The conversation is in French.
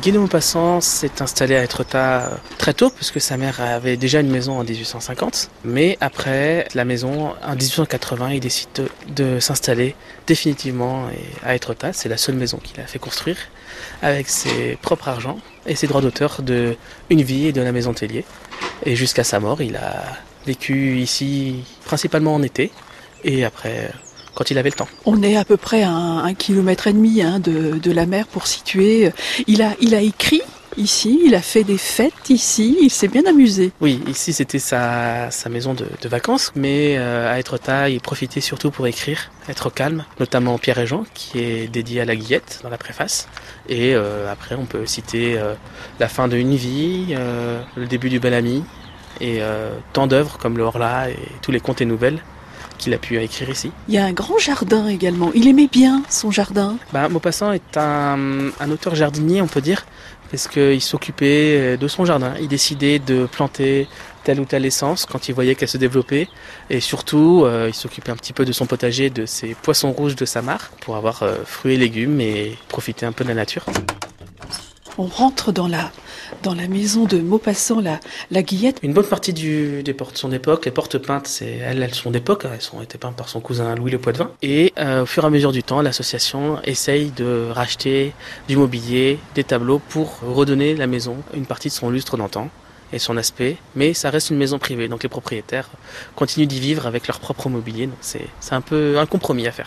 Guy de Maupassant s'est installé à Etretat très tôt, puisque sa mère avait déjà une maison en 1850. Mais après la maison, en 1880, il décide de, s'installer définitivement à Etretat. C'est la seule maison qu'il a fait construire avec ses propres argent et ses droits d'auteur de une vie et de la maison Tellier. Et jusqu'à sa mort, il a vécu ici principalement en été et après quand il avait le temps. On est à peu près à un, un kilomètre et demi hein, de, de, la mer pour situer. Il a, il a écrit ici, il a fait des fêtes ici, il s'est bien amusé. Oui, ici c'était sa, sa maison de, de, vacances, mais euh, à Etretat, il profitait surtout pour écrire, être calme, notamment Pierre et Jean, qui est dédié à la Guillette dans la préface. Et euh, après, on peut citer euh, la fin de Une vie, euh, le début du Bel Ami, et tant d'œuvres comme le Horla et tous les contes et nouvelles qu'il a pu écrire ici. Il y a un grand jardin également. Il aimait bien son jardin. Bah, Maupassant est un, un auteur jardinier, on peut dire, parce qu'il s'occupait de son jardin. Il décidait de planter telle ou telle essence quand il voyait qu'elle se développait. Et surtout, euh, il s'occupait un petit peu de son potager, de ses poissons rouges de sa mare, pour avoir euh, fruits et légumes et profiter un peu de la nature. On rentre dans la, dans la maison de Maupassant, la, la Guillette. Une bonne partie du, des portes sont d'époque. Les portes peintes, elles, elles sont d'époque. Elles ont été peintes par son cousin Louis Le Poitvin. Et euh, au fur et à mesure du temps, l'association essaye de racheter du mobilier, des tableaux pour redonner la maison une partie de son lustre d'antan et son aspect, mais ça reste une maison privée, donc les propriétaires continuent d'y vivre avec leur propre mobilier, c'est un peu un compromis à faire.